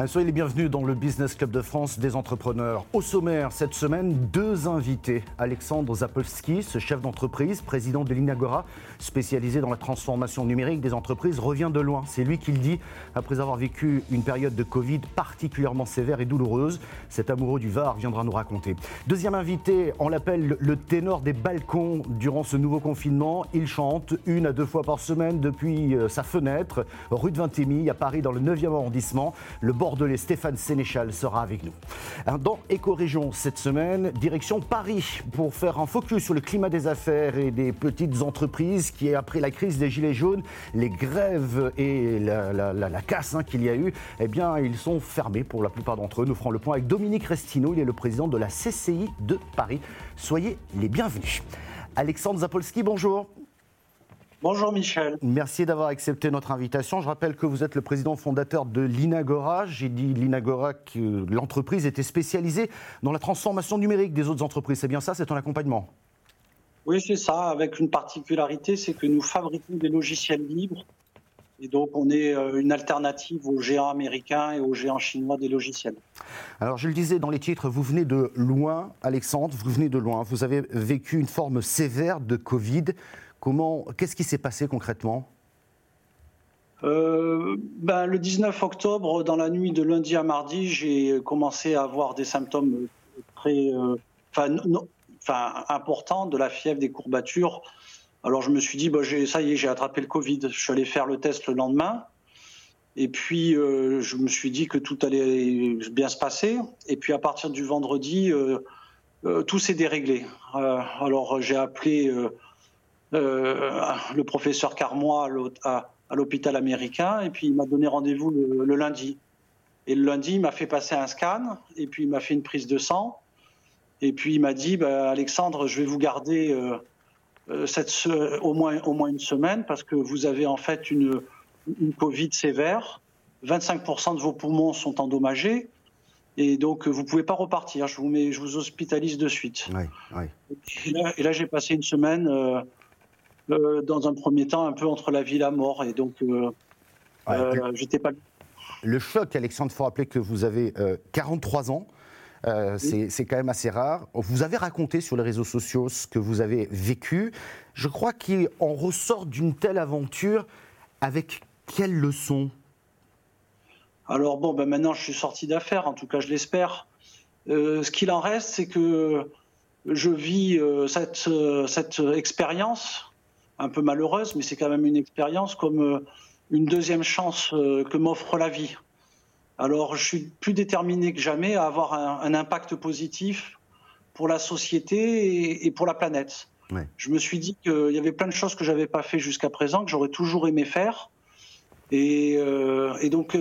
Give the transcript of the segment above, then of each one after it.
Euh, soyez les bienvenus dans le Business Club de France des entrepreneurs. Au sommaire, cette semaine, deux invités. Alexandre Zapolski, ce chef d'entreprise, président de l'Inagora, spécialisé dans la transformation numérique des entreprises, revient de loin. C'est lui qui le dit, après avoir vécu une période de Covid particulièrement sévère et douloureuse. Cet amoureux du Var viendra nous raconter. Deuxième invité, on l'appelle le ténor des balcons durant ce nouveau confinement. Il chante une à deux fois par semaine depuis euh, sa fenêtre, rue de Vintimille, à Paris, dans le 9e arrondissement. Le bordelais Stéphane Sénéchal sera avec nous. Dans Éco-Région cette semaine, direction Paris pour faire un focus sur le climat des affaires et des petites entreprises qui, après la crise des Gilets jaunes, les grèves et la, casse hein, qu'il y a eu, eh bien, ils sont fermés pour la plupart d'entre eux. Nous ferons le point avec Dominique Restino, il est le président de la CCI de Paris. Soyez les bienvenus. Alexandre Zapolski, bonjour. Bonjour Michel. Merci d'avoir accepté notre invitation. Je rappelle que vous êtes le président fondateur de l'Inagora. J'ai dit l'Inagora que l'entreprise était spécialisée dans la transformation numérique des autres entreprises. C'est bien ça, c'est ton accompagnement? Oui, c'est ça, avec une particularité, c'est que nous fabriquons des logiciels libres. Et donc, on est euh, une alternative aux géants américains et aux géants chinois des logiciels. Alors, je le disais dans les titres, vous venez de loin, Alexandre, vous venez de loin. Vous avez vécu une forme sévère de Covid. Comment, qu'est-ce qui s'est passé concrètement? Euh, ben, le 19 octobre, dans la nuit de lundi à mardi, j'ai commencé à avoir des symptômes très euh, importants, de la fièvre, des courbatures. Alors je me suis dit, bah, ça y est, j'ai attrapé le Covid. Je suis allé faire le test le lendemain. Et puis euh, je me suis dit que tout allait bien se passer. Et puis à partir du vendredi, tout s'est déréglé. alors j'ai appelé le professeur Carmois à, l'hôpital américain, et puis il m'a donné rendez-vous le, lundi. Et le lundi, il m'a fait passer un scan, et puis il m'a fait une prise de sang, et puis il m'a dit, bah, Alexandre, je vais vous garder euh, euh, au, moins, au moins une semaine, parce que vous avez en fait une, une Covid sévère, 25% de vos poumons sont endommagés, et donc, vous ne pouvez pas repartir. Je vous, mets, je vous hospitalise de suite. Et là, j'ai passé une semaine euh, dans un premier temps, un peu entre la vie et la mort. Et donc, euh, euh, j'étais pas. Le choc, Alexandre, il faut rappeler que vous avez 43 ans. C'est quand même assez rare. Vous avez raconté sur les réseaux sociaux ce que vous avez vécu. Je crois qu'on ressort d'une telle aventure avec quelle leçon? Alors bon, ben maintenant je suis sorti d'affaires, en tout cas je l'espère. ce qu'il en reste, c'est que je vis cette, cette expérience un peu malheureuse, mais c'est quand même une expérience comme euh, une deuxième chance euh, que m'offre la vie. Alors, je suis plus déterminé que jamais à avoir un, impact positif pour la société et, pour la planète. Je me suis dit qu'il y avait plein de choses que j'avais pas fait jusqu'à présent, que j'aurais toujours aimé faire. Et, euh, et donc,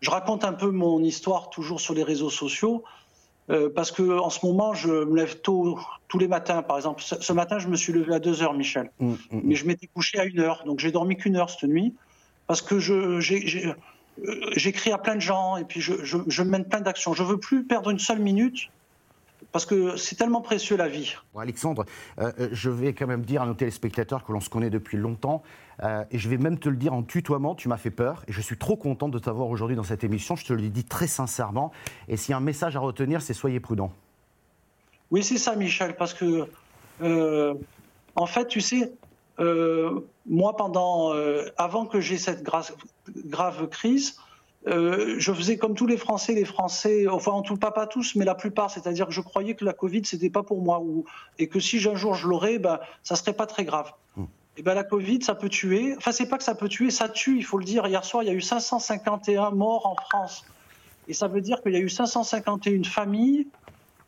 je raconte un peu mon histoire toujours sur les réseaux sociaux. Euh, parce que en ce moment, je me lève tôt tous les matins. Par exemple, ce, matin, je me suis levé à 2 heures, Michel. Mm, mm, mm. Mais je m'étais couché à 1 heure. Donc j'ai dormi qu'une heure cette nuit. Parce que euh, j'écris à plein de gens et puis je, je mène plein d'actions. Je veux plus perdre une seule minute parce que c'est tellement précieux la vie. Alexandre, euh, euh, je vais quand même dire à nos téléspectateurs que l'on se connaît depuis longtemps, euh, et je vais même te le dire en tutoiement, tu m'as fait peur, et je suis trop content de t'avoir aujourd'hui dans cette émission, je te le dis très sincèrement, et s'il y a un message à retenir, c'est soyez prudent. Oui, c'est ça, Michel, parce que, en fait, tu sais, moi, pendant, avant que j'ai cette grave crise, euh, je faisais comme tous les Français, les Français, enfin en tout pas pas tous, mais la plupart, c'est-à-dire que je croyais que la Covid c'était pas pour moi ou, et que si un jour je l'aurais, ben ça serait pas très grave. Hmm. Et ben la Covid, ça peut tuer. Enfin c'est pas que ça peut tuer, ça tue, il faut le dire. Hier soir, il y a eu 551 morts en France, et ça veut dire qu'il y a eu 551 familles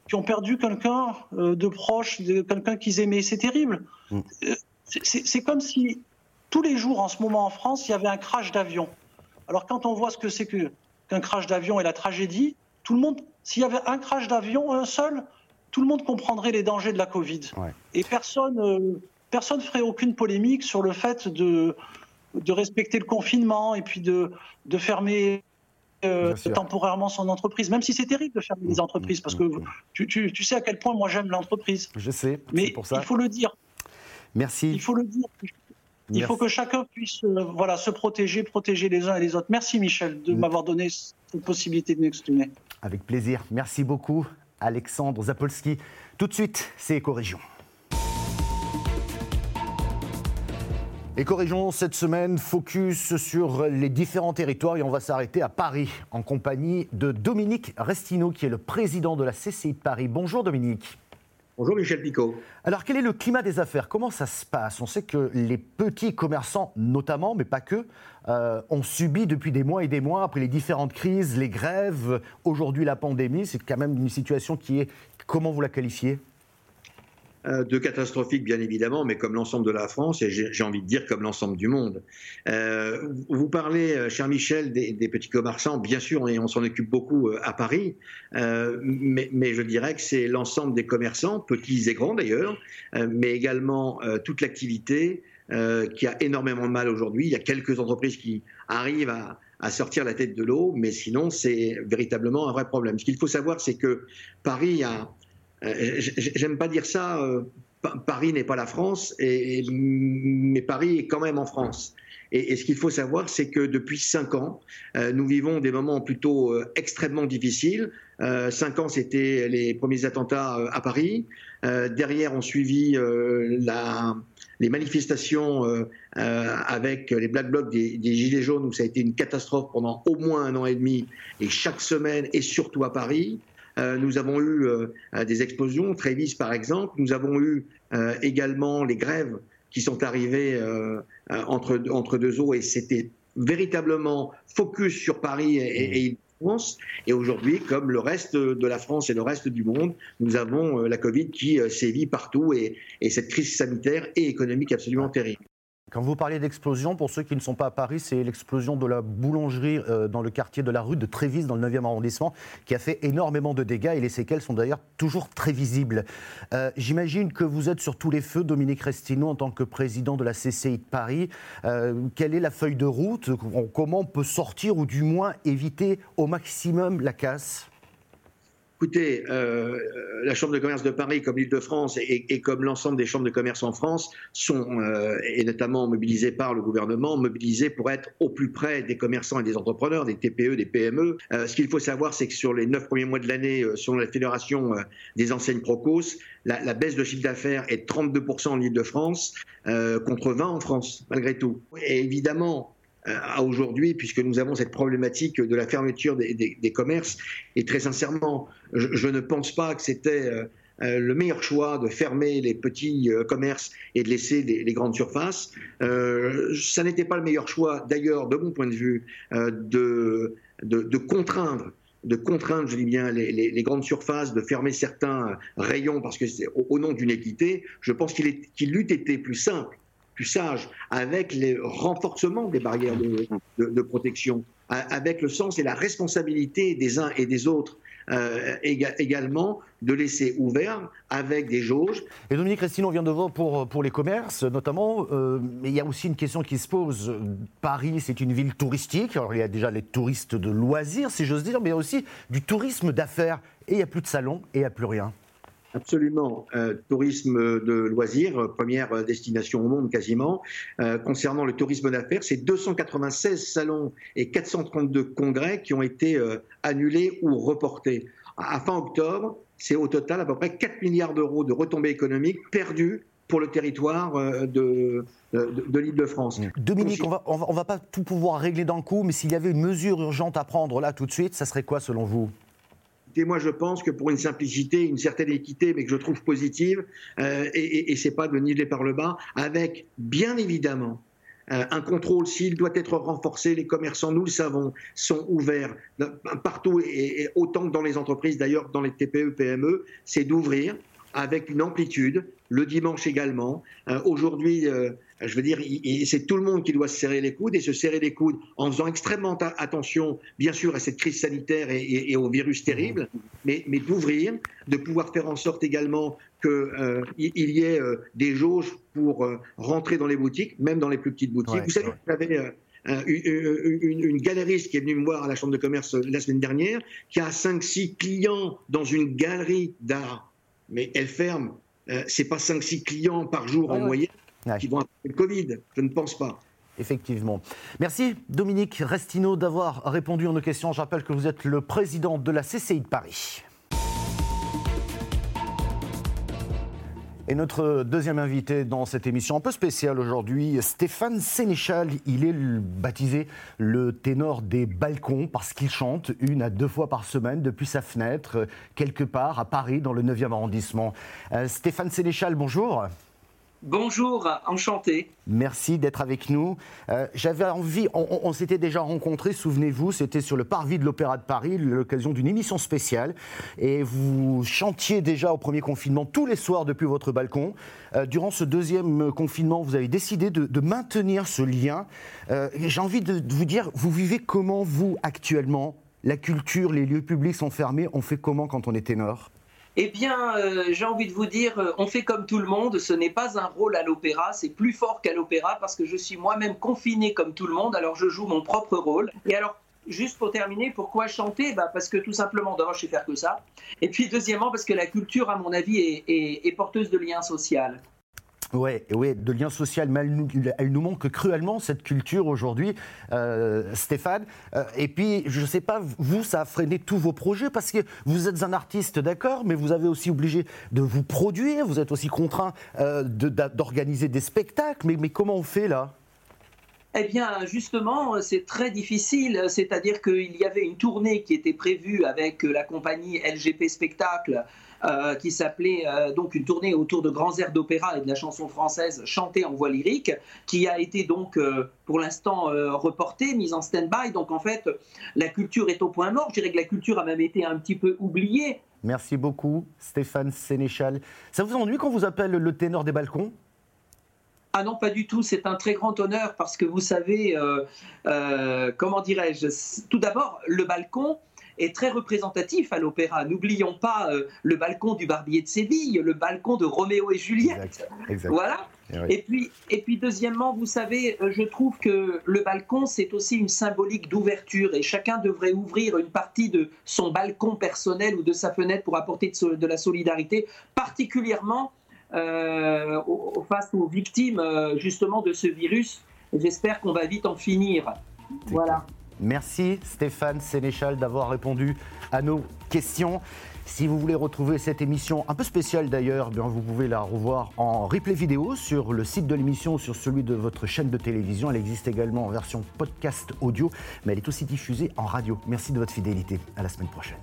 qui ont perdu quelqu'un euh, de proche, quelqu'un qu'ils aimaient. C'est terrible. Hmm. Euh, c'est comme si tous les jours en ce moment en France, il y avait un crash d'avion. Alors quand on voit ce que c'est qu'un crash d'avion et la tragédie, tout le monde, s'il y avait un crash d'avion, un seul, tout le monde comprendrait les dangers de la Covid. Et personne ne euh, ferait aucune polémique sur le fait de, de respecter le confinement et puis de, de fermer euh, temporairement son entreprise, même si c'est terrible de fermer les mmh, entreprises, parce que mmh, mmh. tu, tu, sais à quel point moi j'aime l'entreprise. Je sais, mais pour ça. il faut le dire. Merci. Il faut le dire. Il faut que chacun puisse voilà, se protéger, protéger les uns et les autres. Merci Michel de mm. m'avoir donné cette possibilité de m'exprimer. Avec plaisir. Merci beaucoup Alexandre Zapolski. Tout de suite, c'est Éco-Région. Éco-région, cette semaine, focus sur les différents territoires et on va s'arrêter à Paris en compagnie de Dominique Restineau qui est le président de la CCI de Paris. Bonjour Dominique. Bonjour Michel Picot. Alors quel est le climat des affaires? Comment ça se passe? On sait que les petits commerçants notamment, mais pas que, euh, ont subi depuis des mois et des mois, après les différentes crises, les grèves, aujourd'hui la pandémie. C'est quand même une situation qui est, comment vous la qualifiez? De catastrophique, bien évidemment, mais comme l'ensemble de la France, et j'ai envie de dire comme l'ensemble du monde. Euh, vous parlez, euh, cher Michel, des, petits commerçants, bien sûr, et on s'en occupe beaucoup à Paris, mais, je dirais que c'est l'ensemble des commerçants, petits et grands d'ailleurs, mais également toute l'activité qui a énormément de mal aujourd'hui. Il y a quelques entreprises qui arrivent à, sortir la tête de l'eau, mais sinon, c'est véritablement un vrai problème. Ce qu'il faut savoir, c'est que Paris a euh, j'aime pas dire ça. Euh, Paris n'est pas la France, mais Paris est quand même en France. Et, ce qu'il faut savoir, c'est que depuis cinq ans, euh, nous vivons des moments plutôt extrêmement difficiles. cinq ans, c'était les premiers attentats à Paris. derrière, on suivi la, les manifestations avec les Black Blocs des, des, Gilets jaunes, où ça a été une catastrophe pendant au moins un an et demi, et chaque semaine, et surtout à Paris. Euh, nous avons eu euh, des explosions, Trévis par exemple. Nous avons eu euh, également les grèves qui sont arrivées entre, entre deux eaux et c'était véritablement focus sur Paris et, et France. Et aujourd'hui, comme le reste de la France et le reste du monde, nous avons la Covid qui sévit partout et, et cette crise sanitaire et économique absolument terrible. Quand vous parlez d'explosion, pour ceux qui ne sont pas à Paris, c'est l'explosion de la boulangerie euh, dans le quartier de la rue de Trévis, dans le 9e arrondissement, qui a fait énormément de dégâts et les séquelles sont d'ailleurs toujours très visibles. Euh, j'imagine que vous êtes sur tous les feux, Dominique Restino, en tant que président de la CCI de Paris. Euh, quelle est la feuille de route? Comment on peut sortir ou du moins éviter au maximum la casse? Écoutez, euh, la Chambre de commerce de Paris, comme l'Île-de-France et, comme l'ensemble des chambres de commerce en France, sont, euh, et notamment mobilisées par le gouvernement, mobilisées pour être au plus près des commerçants et des entrepreneurs, des TPE, des PME. Euh, ce qu'il faut savoir, c'est que sur les neuf premiers mois de l'année, selon la Fédération des enseignes Procos, la, baisse de chiffre d'affaires est de 32% en Île-de-France, contre 20% en France, malgré tout. Et évidemment, à aujourd'hui, puisque nous avons cette problématique de la fermeture des, commerces. Et très sincèrement, je, ne pense pas que c'était euh, euh, le meilleur choix de fermer les petits commerces et de laisser les, grandes surfaces. ça n'était pas le meilleur choix, d'ailleurs, de mon point de vue, de, de, contraindre de contraindre, je dis bien, les, grandes surfaces, de fermer certains rayons parce que c'est au, nom d'une équité, je pense qu'il qu'il eût été plus simple sage, avec les renforcements des barrières de, protection, avec le sens et la responsabilité des uns et des autres. Euh, également de laisser ouvert avec des jauges. Et Dominique Restine, on vient de voir pour, pour les commerces notamment, euh, mais il y a aussi une question qui se pose. Paris, c'est une ville touristique, alors il y a déjà les touristes de loisirs, si j'ose dire, mais il y a aussi du tourisme d'affaires. Et il n'y a plus de salons et il n'y a plus rien. Absolument. Euh, tourisme de loisirs, première destination au monde quasiment. Euh, concernant le tourisme d'affaires, c'est 296 salons et 432 congrès qui ont été euh, annulés ou reportés. À, fin octobre, c'est au total à peu près 4 milliards d'euros de retombées économiques perdues pour le territoire de, de, l'Île-de-France. Dominique, on va, on va, va pas tout pouvoir régler d'un coup, mais s'il y avait une mesure urgente à prendre là tout de suite, ça serait quoi selon vous? Et moi, je pense que pour une simplicité, une certaine équité, mais que je trouve positive, euh, et, et, c'est pas de niveler par le bas, avec bien évidemment euh, un contrôle, s'il doit être renforcé, les commerçants, nous le savons, sont ouverts partout, et, autant que dans les entreprises, d'ailleurs dans les TPE, PME, c'est d'ouvrir avec une amplitude, le dimanche également. Euh, aujourd'hui, je veux dire, c'est tout le monde qui doit se serrer les coudes et se serrer les coudes en faisant extrêmement attention, bien sûr, à cette crise sanitaire et, au virus terrible, mais, d'ouvrir, de pouvoir faire en sorte également qu'il euh, y ait euh, des jauges pour euh, rentrer dans les boutiques, même dans les plus petites boutiques. Vous savez, j'avais une, une, galeriste qui est venue me voir à la Chambre de commerce la semaine dernière, qui a 5-6 clients dans une galerie d'art, mais elle ferme. c'est pas 5-6 clients par jour en moyenne qui vont le Covid. Je ne pense pas. Effectivement. Merci Dominique Restino d'avoir répondu à nos questions. Je rappelle que vous êtes le président de la CCI de Paris. Et notre deuxième invité dans cette émission un peu spéciale aujourd'hui, Stéphane Sénéchal. Il est baptisé le ténor des balcons parce qu'il chante une à deux fois par semaine depuis sa fenêtre, quelque part à Paris, dans le 9e arrondissement. Euh, Stéphane Sénéchal, bonjour. Bonjour, enchanté. Merci d'être avec nous. Euh, j'avais envie, on, s'était déjà rencontrés, souvenez-vous, c'était sur le parvis de l'Opéra de Paris, l'occasion d'une émission spéciale. Et vous chantiez déjà au premier confinement tous les soirs depuis votre balcon. Euh, durant ce deuxième confinement, vous avez décidé de, maintenir ce lien. Euh, j'ai envie de vous dire, vous vivez comment, vous, actuellement? La culture, les lieux publics sont fermés, on fait comment quand on est ténor? Eh bien, euh, j'ai envie de vous dire, euh, on fait comme tout le monde, ce n'est pas un rôle à l'opéra, c'est plus fort qu'à l'opéra parce que je suis moi-même confiné comme tout le monde, alors je joue mon propre rôle. Et alors, juste pour terminer, pourquoi chanter? Bah Parce que tout simplement, d'abord, je sais faire que ça. Et puis, deuxièmement, parce que la culture, à mon avis, est porteuse de liens sociaux. Ouais, ouais, de lien social, mais elle nous, manque cruellement cette culture aujourd'hui, euh, Stéphane. Euh, et puis, je ne sais pas, vous, ça a freiné tous vos projets parce que vous êtes un artiste, d'accord, mais vous avez aussi obligé de vous produire, vous êtes aussi contraint euh, d'organiser des spectacles. Mais, mais comment on fait là? Eh bien, justement, c'est très difficile. C'est-à-dire qu'il y avait une tournée qui était prévue avec la compagnie LGP Spectacle euh, qui s'appelait euh, donc une tournée autour de grands airs d'opéra et de la chanson française chantée en voix lyrique, qui a été donc euh, pour l'instant reportée, mise en stand-by. Donc en fait, la culture est au point mort. Je dirais que la culture a même été un petit peu oubliée. Merci beaucoup, Stéphane Sénéchal. Ça vous ennuie quand vous appelle le ténor des balcons? Ah non, pas du tout. C'est un très grand honneur parce que vous savez, comment dirais-je, tout d'abord, le balcon, est très représentatif à l'opéra. N'oublions pas euh, le balcon du Barbier de Séville, le balcon de Roméo et Juliette. Voilà. Eh et, puis, et puis, deuxièmement, vous savez, euh, je trouve que le balcon, c'est aussi une symbolique d'ouverture et chacun devrait ouvrir une partie de son balcon personnel ou de sa fenêtre pour apporter de, la solidarité, particulièrement euh, face aux victimes justement de ce virus. J'espère qu'on va vite en finir. Voilà. Merci Stéphane Sénéchal d'avoir répondu à nos questions. Si vous voulez retrouver cette émission un peu spéciale d'ailleurs, eh vous pouvez la revoir en replay vidéo sur le site de l'émission, sur celui de votre chaîne de télévision. Elle existe également en version podcast audio, mais elle est aussi diffusée en radio. Merci de votre fidélité. À la semaine prochaine.